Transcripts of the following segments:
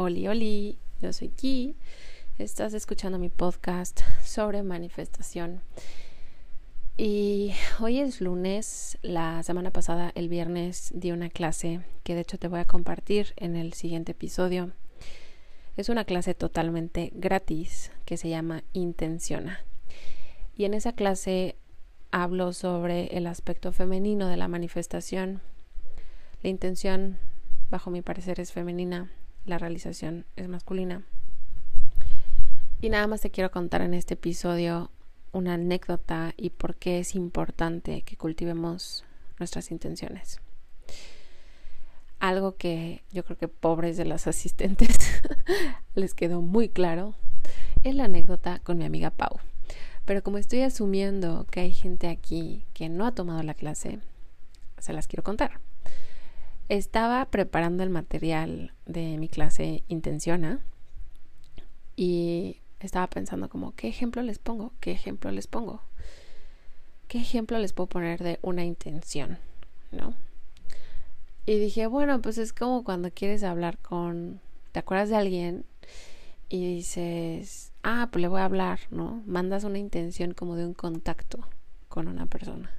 Oli, oli, yo soy Ki. Estás escuchando mi podcast sobre manifestación. Y hoy es lunes, la semana pasada, el viernes, di una clase que de hecho te voy a compartir en el siguiente episodio. Es una clase totalmente gratis que se llama Intenciona. Y en esa clase hablo sobre el aspecto femenino de la manifestación. La intención, bajo mi parecer, es femenina la realización es masculina. Y nada más te quiero contar en este episodio una anécdota y por qué es importante que cultivemos nuestras intenciones. Algo que yo creo que pobres de las asistentes les quedó muy claro es la anécdota con mi amiga Pau. Pero como estoy asumiendo que hay gente aquí que no ha tomado la clase, se las quiero contar. Estaba preparando el material de mi clase Intenciona y estaba pensando como, ¿qué ejemplo les pongo? ¿Qué ejemplo les pongo? ¿Qué ejemplo les puedo poner de una intención? ¿No? Y dije, bueno, pues es como cuando quieres hablar con, ¿te acuerdas de alguien? Y dices, ah, pues le voy a hablar, ¿no? Mandas una intención como de un contacto con una persona.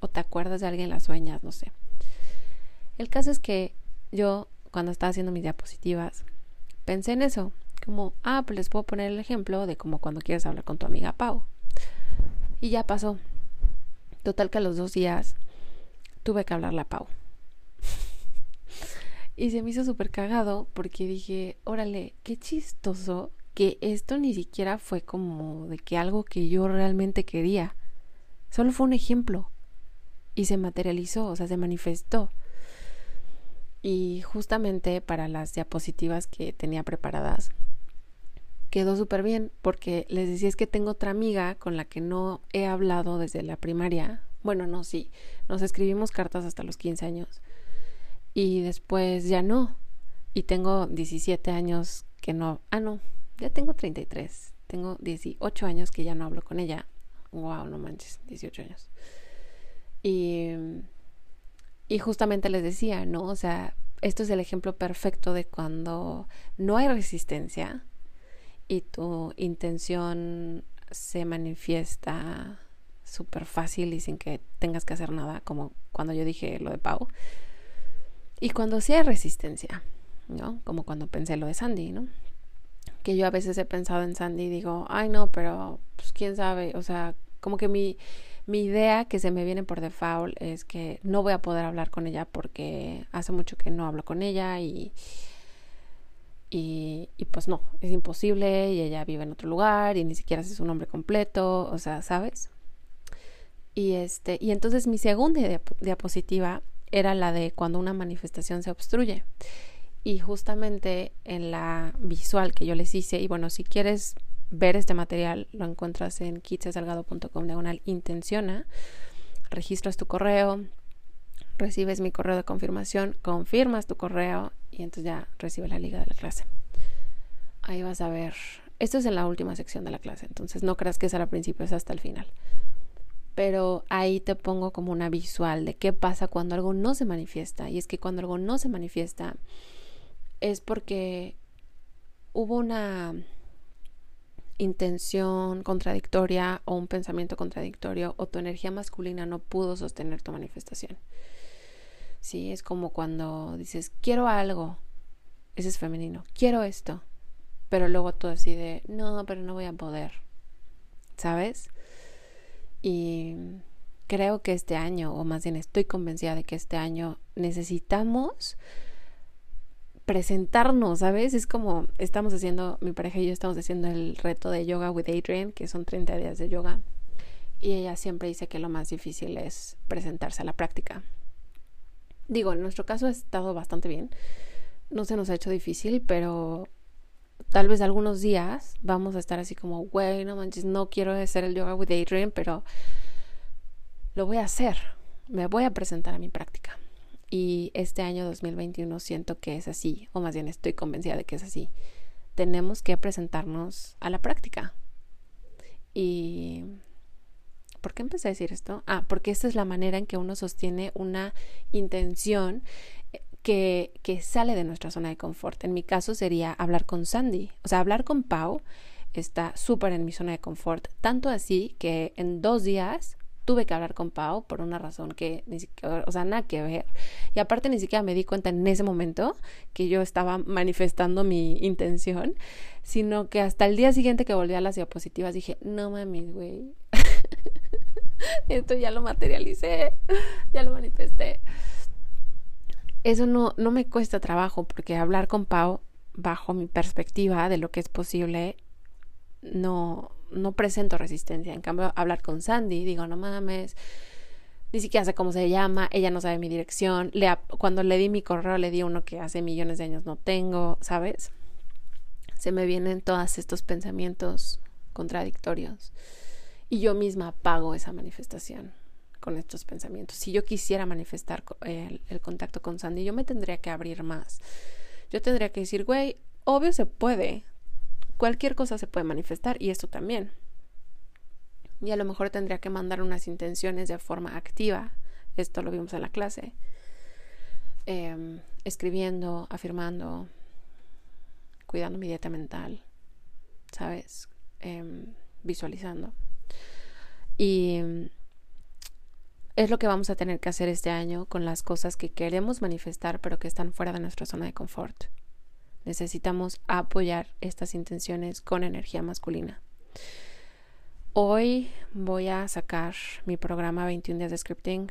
O te acuerdas de alguien, las sueñas, no sé. El caso es que yo, cuando estaba haciendo mis diapositivas, pensé en eso, como, ah, pues les puedo poner el ejemplo de como cuando quieres hablar con tu amiga Pau. Y ya pasó. Total que a los dos días tuve que hablarle a Pau. y se me hizo súper cagado porque dije, órale, qué chistoso que esto ni siquiera fue como de que algo que yo realmente quería. Solo fue un ejemplo. Y se materializó, o sea, se manifestó. Y justamente para las diapositivas que tenía preparadas, quedó súper bien porque les decía es que tengo otra amiga con la que no he hablado desde la primaria. Bueno, no, sí, nos escribimos cartas hasta los 15 años y después ya no. Y tengo 17 años que no, ah, no, ya tengo 33. Tengo 18 años que ya no hablo con ella. Wow, no manches, 18 años. Y y justamente les decía, ¿no? O sea, esto es el ejemplo perfecto de cuando no hay resistencia y tu intención se manifiesta súper fácil y sin que tengas que hacer nada, como cuando yo dije lo de Pau. Y cuando sí hay resistencia, ¿no? Como cuando pensé lo de Sandy, ¿no? Que yo a veces he pensado en Sandy y digo, ay no, pero pues quién sabe, o sea, como que mi, mi idea que se me viene por default es que no voy a poder hablar con ella porque hace mucho que no hablo con ella y, Y, pues no, es imposible y ella vive en otro lugar y ni siquiera hace su nombre completo, o sea, ¿sabes? Y, este, y entonces mi segunda diapositiva era la de cuando una manifestación se obstruye. Y justamente en la visual que yo les hice, y bueno, si quieres ver este material, lo encuentras en kitsesalgado.com diagonal intenciona, registras tu correo, recibes mi correo de confirmación, confirmas tu correo y entonces ya recibes la liga de la clase. Ahí vas a ver. Esto es en la última sección de la clase, entonces no creas que es al principio, es hasta el final. Pero ahí te pongo como una visual de qué pasa cuando algo no se manifiesta. Y es que cuando algo no se manifiesta es porque hubo una intención contradictoria o un pensamiento contradictorio o tu energía masculina no pudo sostener tu manifestación. Sí, es como cuando dices, quiero algo, ese es femenino, quiero esto, pero luego tú así de, no, pero no voy a poder, ¿sabes? Y creo que este año, o más bien estoy convencida de que este año necesitamos presentarnos, ¿sabes? Es como estamos haciendo, mi pareja y yo estamos haciendo el reto de yoga with Adrian, que son 30 días de yoga. Y ella siempre dice que lo más difícil es presentarse a la práctica. Digo, en nuestro caso ha estado bastante bien. No se nos ha hecho difícil, pero tal vez algunos días vamos a estar así como, güey, no manches, no quiero hacer el yoga with Adrian, pero lo voy a hacer. Me voy a presentar a mi práctica. Y este año 2021 siento que es así, o más bien estoy convencida de que es así. Tenemos que presentarnos a la práctica. Y ¿Por qué empecé a decir esto? Ah, porque esta es la manera en que uno sostiene una intención eh, que, que sale de nuestra zona de confort. En mi caso sería hablar con Sandy. O sea, hablar con Pau está súper en mi zona de confort. Tanto así que en dos días tuve que hablar con Pau por una razón que ni siquiera, o sea, nada que ver. Y aparte ni siquiera me di cuenta en ese momento que yo estaba manifestando mi intención, sino que hasta el día siguiente que volví a las diapositivas dije, no mames, güey, Esto ya lo materialicé, ya lo manifesté. Eso no, no me cuesta trabajo porque hablar con Pau, bajo mi perspectiva de lo que es posible, no, no presento resistencia. En cambio, hablar con Sandy, digo, no mames, ni siquiera sé cómo se llama, ella no sabe mi dirección. Le, cuando le di mi correo, le di uno que hace millones de años no tengo, ¿sabes? Se me vienen todos estos pensamientos contradictorios y yo misma pago esa manifestación con estos pensamientos. Si yo quisiera manifestar el, el, contacto con Sandy, yo me tendría que abrir más. Yo tendría que decir, güey, obvio se puede. Cualquier cosa se puede manifestar y esto también. Y a lo mejor tendría que mandar unas intenciones de forma activa. Esto lo vimos en la clase. Eh, escribiendo, afirmando, cuidando mi dieta mental, ¿sabes? Eh, visualizando. Y es lo que vamos a tener que hacer este año con las cosas que queremos manifestar pero que están fuera de nuestra zona de confort. Necesitamos apoyar estas intenciones con energía masculina. Hoy voy a sacar mi programa 21 días de scripting.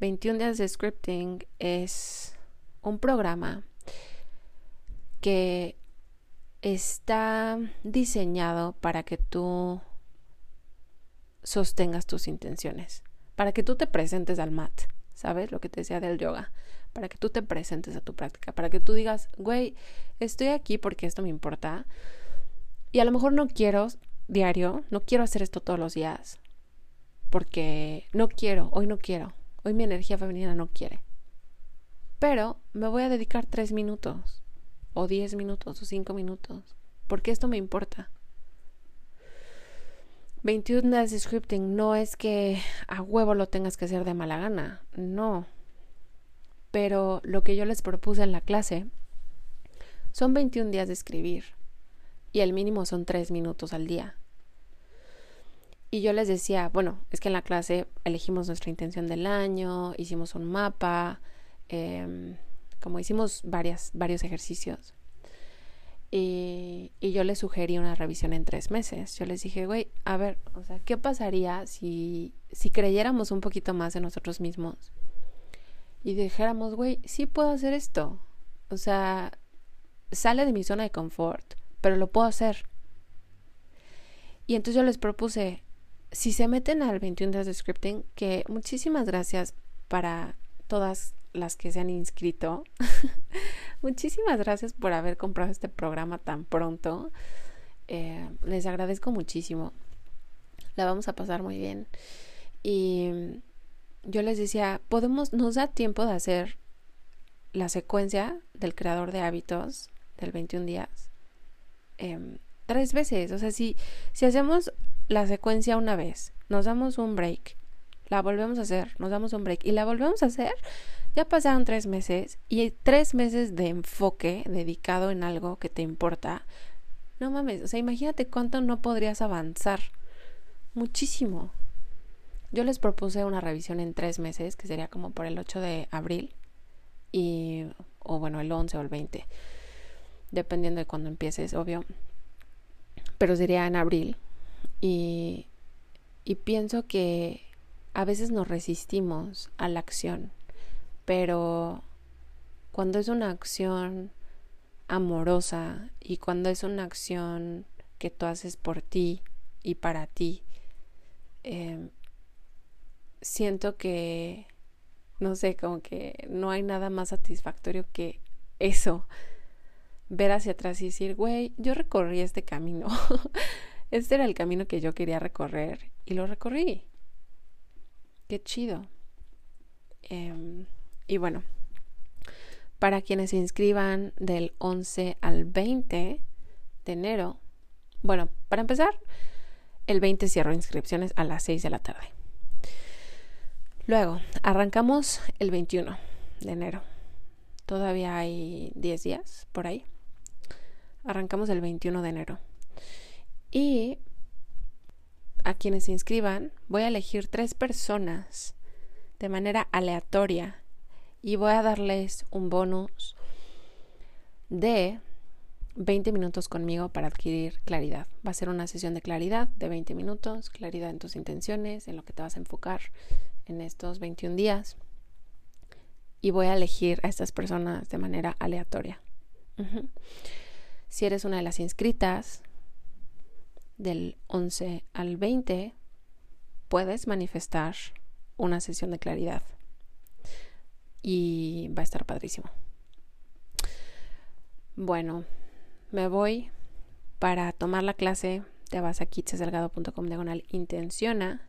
21 días de scripting es un programa que está diseñado para que tú sostengas tus intenciones, para que tú te presentes al mat, ¿sabes? Lo que te decía del yoga, para que tú te presentes a tu práctica, para que tú digas, güey, estoy aquí porque esto me importa y a lo mejor no quiero diario, no quiero hacer esto todos los días, porque no quiero, hoy no quiero, hoy mi energía femenina no quiere. Pero me voy a dedicar tres minutos, o diez minutos, o cinco minutos, porque esto me importa. 21 días de scripting no es que a huevo lo tengas que hacer de mala gana, no. Pero lo que yo les propuse en la clase son 21 días de escribir y el mínimo son 3 minutos al día. Y yo les decía, bueno, es que en la clase elegimos nuestra intención del año, hicimos un mapa, em, como hicimos varias, varios ejercicios. Y, yo les sugerí una revisión en tres meses. Yo les dije, güey, a ver, o sea, ¿qué pasaría si, si creyéramos un poquito más en nosotros mismos? Y dijéramos, güey, sí puedo hacer esto. O sea, sale de mi zona de confort, pero lo puedo hacer. Y entonces yo les propuse, si se meten al 21 días de scripting, que muchísimas gracias para todas las que se han inscrito. muchísimas gracias por haber comprado este programa tan pronto. Eh, les agradezco muchísimo. La vamos a pasar muy bien. Y yo les decía, podemos, nos da tiempo de hacer la secuencia del creador de hábitos del 21 días em, tres veces. O sea, si, si hacemos la secuencia una vez, nos damos un break, la volvemos a hacer, nos damos un break y la volvemos a hacer, ya pasaron tres meses y tres meses de enfoque dedicado en algo que te importa. No mames, o sea, imagínate cuánto no podrías avanzar. Muchísimo. Yo les propuse una revisión en tres meses, que sería como por el 8 de abril, y, o bueno, el 11 o el 20, dependiendo de cuando empieces, obvio. Pero sería en abril. Y, y pienso que a veces nos resistimos a la acción, pero cuando es una acción amorosa y cuando es una acción que tú haces por ti y para ti, eh, siento que, no sé, como que no hay nada más satisfactorio que eso. Ver hacia atrás y decir, güey, yo recorrí este camino. este era el camino que yo quería recorrer y lo recorrí. Qué chido. Em, y bueno, para quienes se inscriban del 11 al 20 de enero, bueno, para empezar, el 20 cierro inscripciones a las 6 de la tarde. Luego, arrancamos el 21 de enero. Todavía hay 10 días por ahí. Arrancamos el 21 de enero. Y a quienes se inscriban, voy a elegir tres personas de manera aleatoria y voy a darles un bonus de 20 minutos conmigo para adquirir claridad. Va a ser una sesión de claridad de 20 minutos, claridad en tus intenciones, en lo que te vas a enfocar en estos 21 días. Y voy a elegir a estas personas de manera aleatoria. Si eres una de las inscritas, del 11 al 20 puedes manifestar una sesión de claridad y va a estar padrísimo. Bueno, me voy para tomar la clase. Te vas a kitsesalgado.com diagonal intenciona.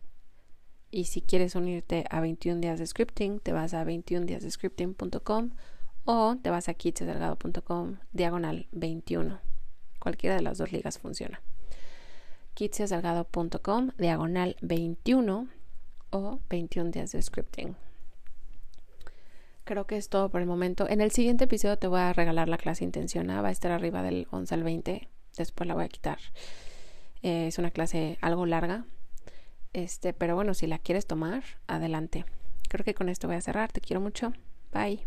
Y si quieres unirte a 21 días de scripting, te vas a 21 días de scripting.com o te vas a kitsesalgado.com diagonal 21. Cualquiera de las dos ligas funciona kitsiasalgado.com diagonal 21 o 21 días de scripting. Creo que es todo por el momento. En el siguiente episodio te voy a regalar la clase intencionada. Va a estar arriba del 11 al 20. Después la voy a quitar. Eh, es una clase algo larga. Este, pero bueno, si la quieres tomar, adelante. Creo que con esto voy a cerrar. Te quiero mucho. Bye.